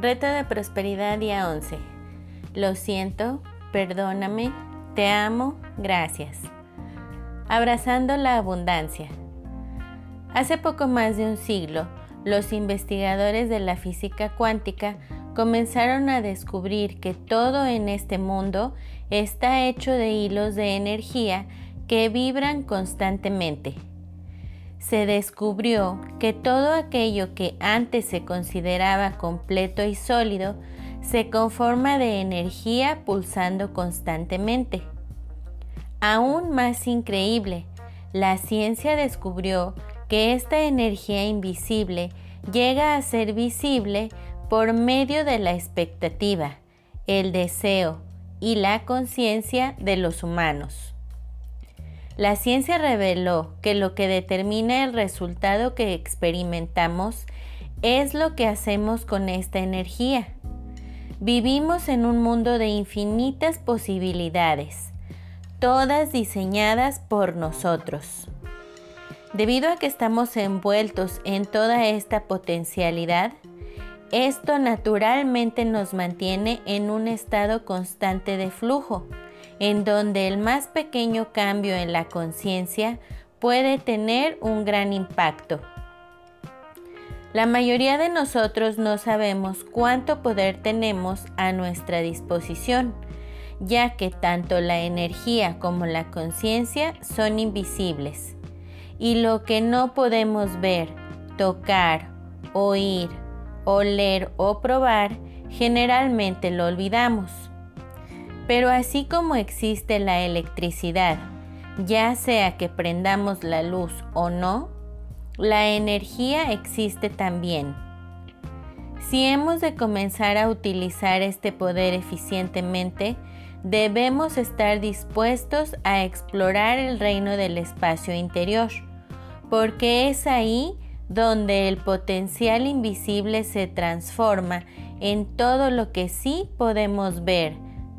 Reto de prosperidad día 11. Lo siento, perdóname, te amo, gracias. Abrazando la abundancia. Hace poco más de un siglo, los investigadores de la física cuántica comenzaron a descubrir que todo en este mundo está hecho de hilos de energía que vibran constantemente. Se descubrió que todo aquello que antes se consideraba completo y sólido se conforma de energía pulsando constantemente. Aún más increíble, la ciencia descubrió que esta energía invisible llega a ser visible por medio de la expectativa, el deseo y la conciencia de los humanos. La ciencia reveló que lo que determina el resultado que experimentamos es lo que hacemos con esta energía. Vivimos en un mundo de infinitas posibilidades, todas diseñadas por nosotros. Debido a que estamos envueltos en toda esta potencialidad, esto naturalmente nos mantiene en un estado constante de flujo, en donde el más pequeño cambio en la conciencia puede tener un gran impacto. La mayoría de nosotros no sabemos cuánto poder tenemos a nuestra disposición, ya que tanto la energía como la conciencia son invisibles y lo que no podemos ver, tocar, oír, oler o probar, generalmente lo olvidamos. Pero así como existe la electricidad, ya sea que prendamos la luz o no, la energía existe también. Si hemos de comenzar a utilizar este poder eficientemente, debemos estar dispuestos a explorar el reino del espacio interior porque es ahí donde el potencial invisible se transforma en todo lo que sí podemos ver,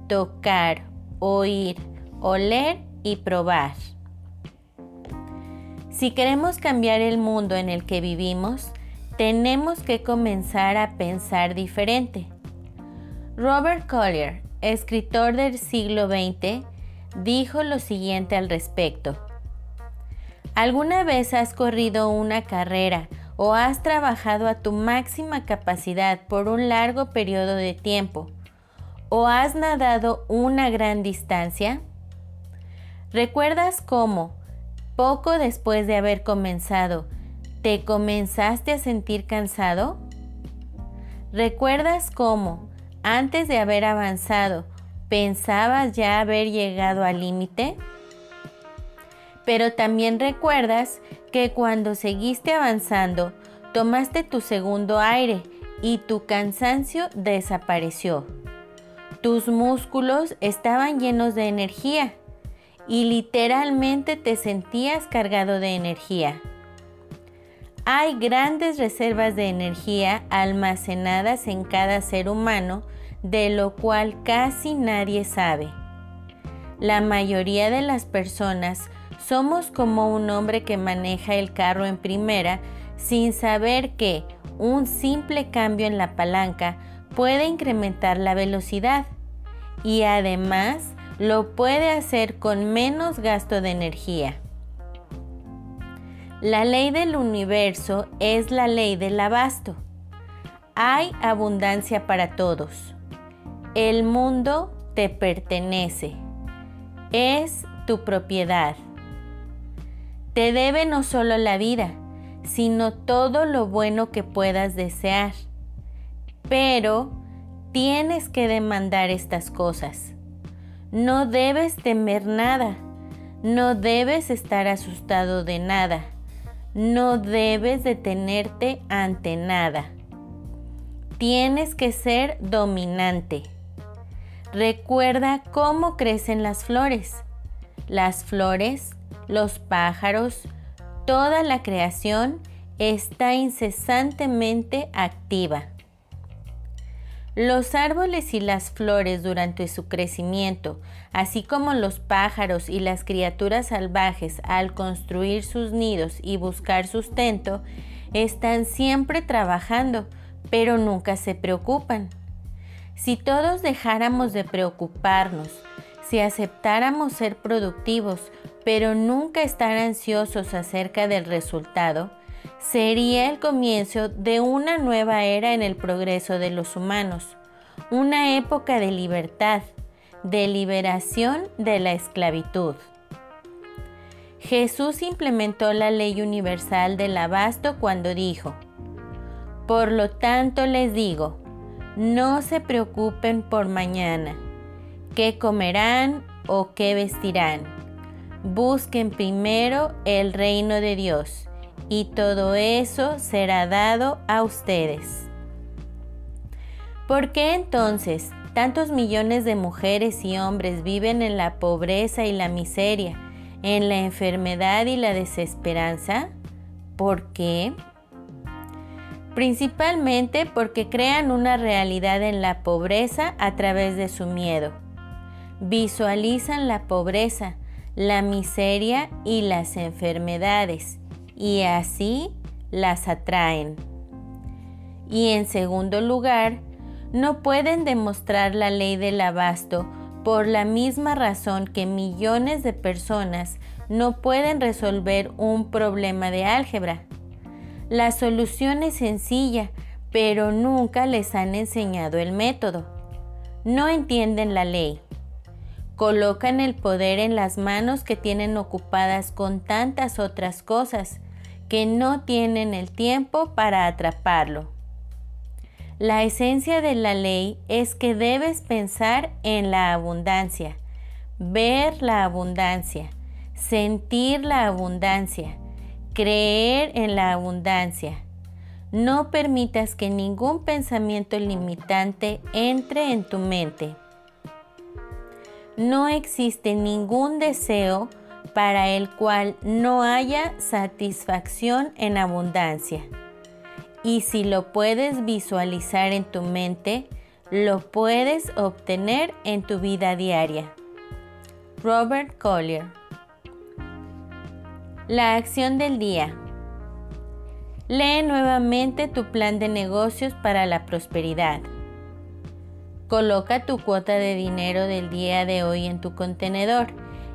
tocar, oír, oler y probar. Si queremos cambiar el mundo en el que vivimos, tenemos que comenzar a pensar diferente. Robert Collier, escritor del siglo XX, dijo lo siguiente al respecto. ¿Alguna vez has corrido una carrera o has trabajado a tu máxima capacidad por un largo periodo de tiempo? ¿O has nadado una gran distancia? ¿Recuerdas cómo, poco después de haber comenzado, te comenzaste a sentir cansado? ¿Recuerdas cómo, antes de haber avanzado, pensabas ya haber llegado al límite? Pero también recuerdas que cuando seguiste avanzando, tomaste tu segundo aire y tu cansancio desapareció. Tus músculos estaban llenos de energía y literalmente te sentías cargado de energía. Hay grandes reservas de energía almacenadas en cada ser humano, de lo cual casi nadie sabe. La mayoría de las personas somos como un hombre que maneja el carro en primera sin saber que un simple cambio en la palanca puede incrementar la velocidad y además lo puede hacer con menos gasto de energía. La ley del universo es la ley del abasto. Hay abundancia para todos. El mundo te pertenece. Es tu propiedad. Te debe no solo la vida, sino todo lo bueno que puedas desear. Pero tienes que demandar estas cosas. No debes temer nada. No debes estar asustado de nada. No debes detenerte ante nada. Tienes que ser dominante. Recuerda cómo crecen las flores. Las flores los pájaros, toda la creación está incesantemente activa. Los árboles y las flores durante su crecimiento, así como los pájaros y las criaturas salvajes al construir sus nidos y buscar sustento, están siempre trabajando pero nunca se preocupan. Si todos dejáramos de preocuparnos, si aceptáramos ser productivos, pero nunca estar ansiosos acerca del resultado, sería el comienzo de una nueva era en el progreso de los humanos, una época de libertad, de liberación de la esclavitud. Jesús implementó la ley universal del abasto cuando dijo, Por lo tanto les digo, no se preocupen por mañana, qué comerán o qué vestirán. Busquen primero el reino de Dios y todo eso será dado a ustedes. ¿Por qué entonces tantos millones de mujeres y hombres viven en la pobreza y la miseria? en la enfermedad y la desesperanza. ¿Por qué? Principalmente porque crean una realidad en la pobreza a través de su miedo. Visualizan la pobreza, la miseria y las enfermedades y así las atraen. Y en segundo lugar, no pueden demostrar la ley del abasto por la misma razón que millones de personas no pueden resolver un problema de álgebra. La solución es sencilla, pero nunca les han enseñado el método. No entienden la ley. Colocan el poder en las manos que tienen ocupadas con tantas otras cosas que no tienen el tiempo para atraparlo. La esencia de la ley es que debes pensar en la abundancia, ver la abundancia, sentir la abundancia, creer en la abundancia. No permitas que ningún pensamiento limitante entre en tu mente. No existe ningún deseo para el cual no haya satisfacción en abundancia. Y si lo puedes visualizar en tu mente, lo puedes obtener en tu vida diaria. Robert Collier La acción del día. Lee nuevamente tu plan de negocios para la prosperidad. Coloca tu cuota de dinero del día de hoy en tu contenedor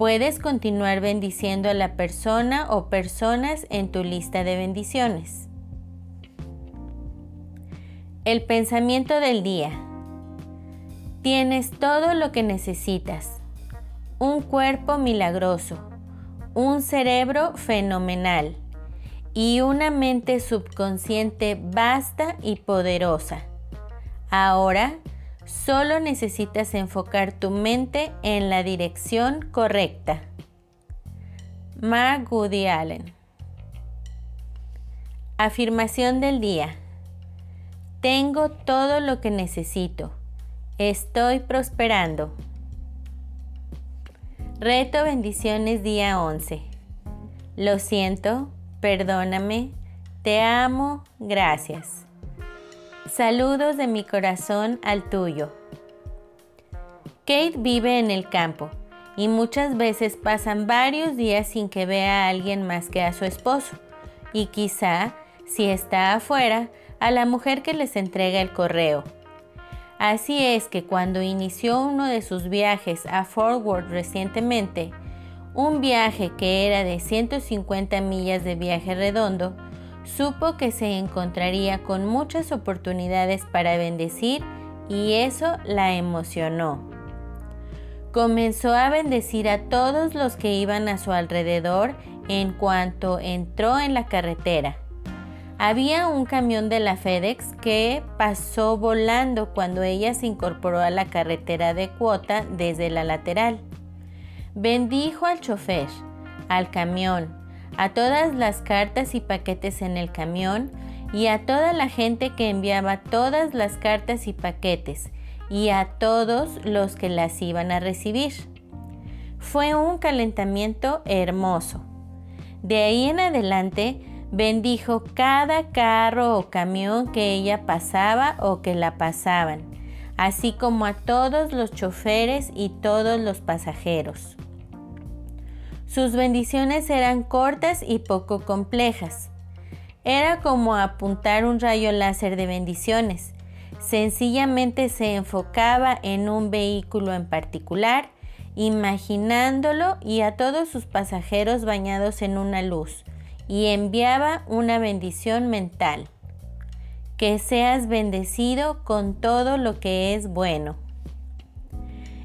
Puedes continuar bendiciendo a la persona o personas en tu lista de bendiciones. El pensamiento del día. Tienes todo lo que necesitas. Un cuerpo milagroso, un cerebro fenomenal y una mente subconsciente vasta y poderosa. Ahora solo necesitas enfocar tu mente en la dirección correcta. Mark Goody Allen. Afirmación del día. Tengo todo lo que necesito. Estoy prosperando. Reto bendiciones día 11. Lo siento, perdóname, te amo, gracias. Saludos de mi corazón al tuyo. Kate vive en el campo y muchas veces pasan varios días sin que vea a alguien más que a su esposo. Y quizá, si está afuera, a la mujer que les entrega el correo. Así es que cuando inició uno de sus viajes a Fort Worth recientemente, un viaje que era de 150 millas de viaje redondo, supo que se encontraría con muchas oportunidades para bendecir y eso la emocionó. Comenzó a bendecir a todos los que iban a su alrededor en cuanto entró en la carretera. Había un camión de la FedEx que pasó volando cuando ella se incorporó a la carretera de cuota desde la lateral. Bendijo al chofer, al camión, a todas las cartas y paquetes en el camión y a toda la gente que enviaba todas las cartas y paquetes, y a todos los que las iban a recibir. Fue un calentamiento hermoso. De ahí en adelante bendijo cada carro o camión que ella pasaba o que la pasaban, así como a todos los choferes y todos los pasajeros. Sus bendiciones eran cortas y poco complejas. Era como apuntar un rayo láser de bendiciones. Sencillamente se enfocaba en un vehículo en particular, imaginándolo y a todos sus pasajeros bañados en una luz, y enviaba una bendición mental. Que seas bendecido con todo lo que es bueno.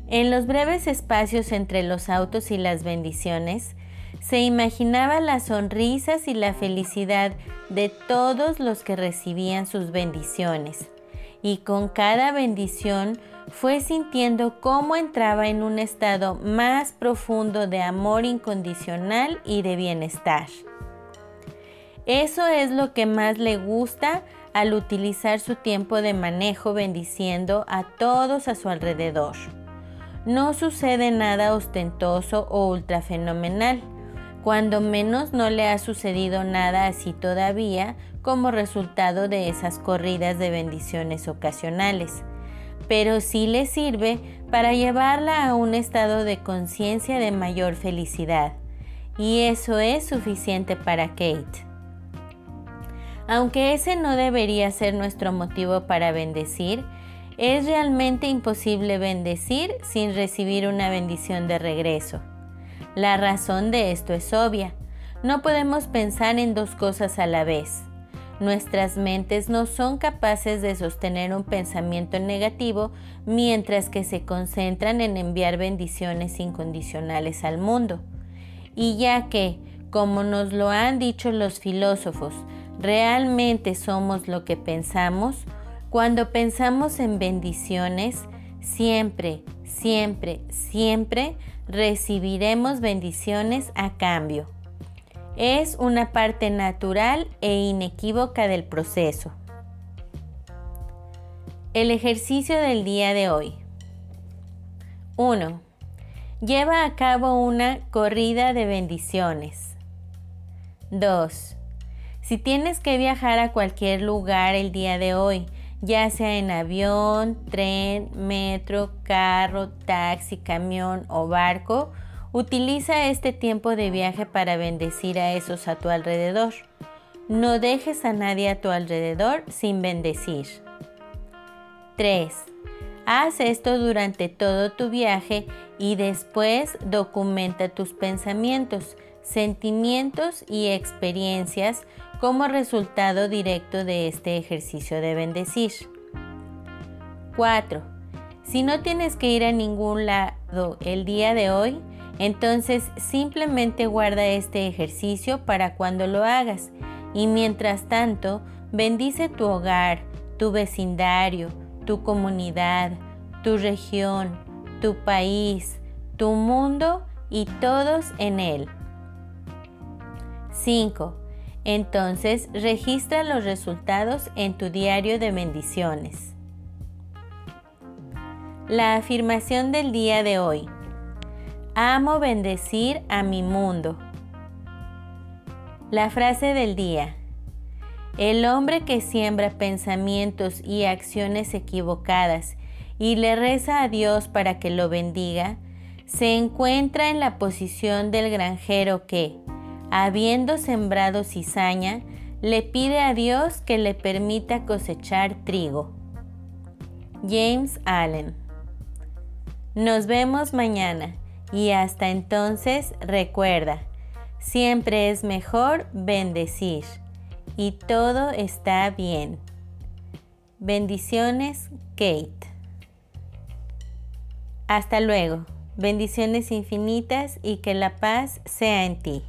En los breves espacios entre los autos y las bendiciones, se imaginaba las sonrisas y la felicidad de todos los que recibían sus bendiciones, y con cada bendición fue sintiendo cómo entraba en un estado más profundo de amor incondicional y de bienestar. Eso es lo que más le gusta al utilizar su tiempo de manejo bendiciendo a todos a su alrededor. No sucede nada ostentoso o ultrafenomenal, cuando menos no le ha sucedido nada así todavía como resultado de esas corridas de bendiciones ocasionales, pero sí le sirve para llevarla a un estado de conciencia de mayor felicidad, y eso es suficiente para Kate. Aunque ese no debería ser nuestro motivo para bendecir, es realmente imposible bendecir sin recibir una bendición de regreso. La razón de esto es obvia. No podemos pensar en dos cosas a la vez. Nuestras mentes no son capaces de sostener un pensamiento negativo mientras que se concentran en enviar bendiciones incondicionales al mundo. Y ya que, como nos lo han dicho los filósofos, realmente somos lo que pensamos, cuando pensamos en bendiciones, siempre, siempre, siempre recibiremos bendiciones a cambio. Es una parte natural e inequívoca del proceso. El ejercicio del día de hoy. 1. Lleva a cabo una corrida de bendiciones. 2. Si tienes que viajar a cualquier lugar el día de hoy, ya sea en avión, tren, metro, carro, taxi, camión o barco, utiliza este tiempo de viaje para bendecir a esos a tu alrededor. No dejes a nadie a tu alrededor sin bendecir. 3. Haz esto durante todo tu viaje y después documenta tus pensamientos, sentimientos y experiencias como resultado directo de este ejercicio de bendecir. 4. Si no tienes que ir a ningún lado el día de hoy, entonces simplemente guarda este ejercicio para cuando lo hagas y mientras tanto bendice tu hogar, tu vecindario, tu comunidad, tu región, tu país, tu mundo y todos en él. 5. Entonces registra los resultados en tu diario de bendiciones. La afirmación del día de hoy. Amo bendecir a mi mundo. La frase del día. El hombre que siembra pensamientos y acciones equivocadas y le reza a Dios para que lo bendiga, se encuentra en la posición del granjero que, habiendo sembrado cizaña, le pide a Dios que le permita cosechar trigo. James Allen. Nos vemos mañana y hasta entonces recuerda, siempre es mejor bendecir y todo está bien. Bendiciones, Kate. Hasta luego. Bendiciones infinitas y que la paz sea en ti.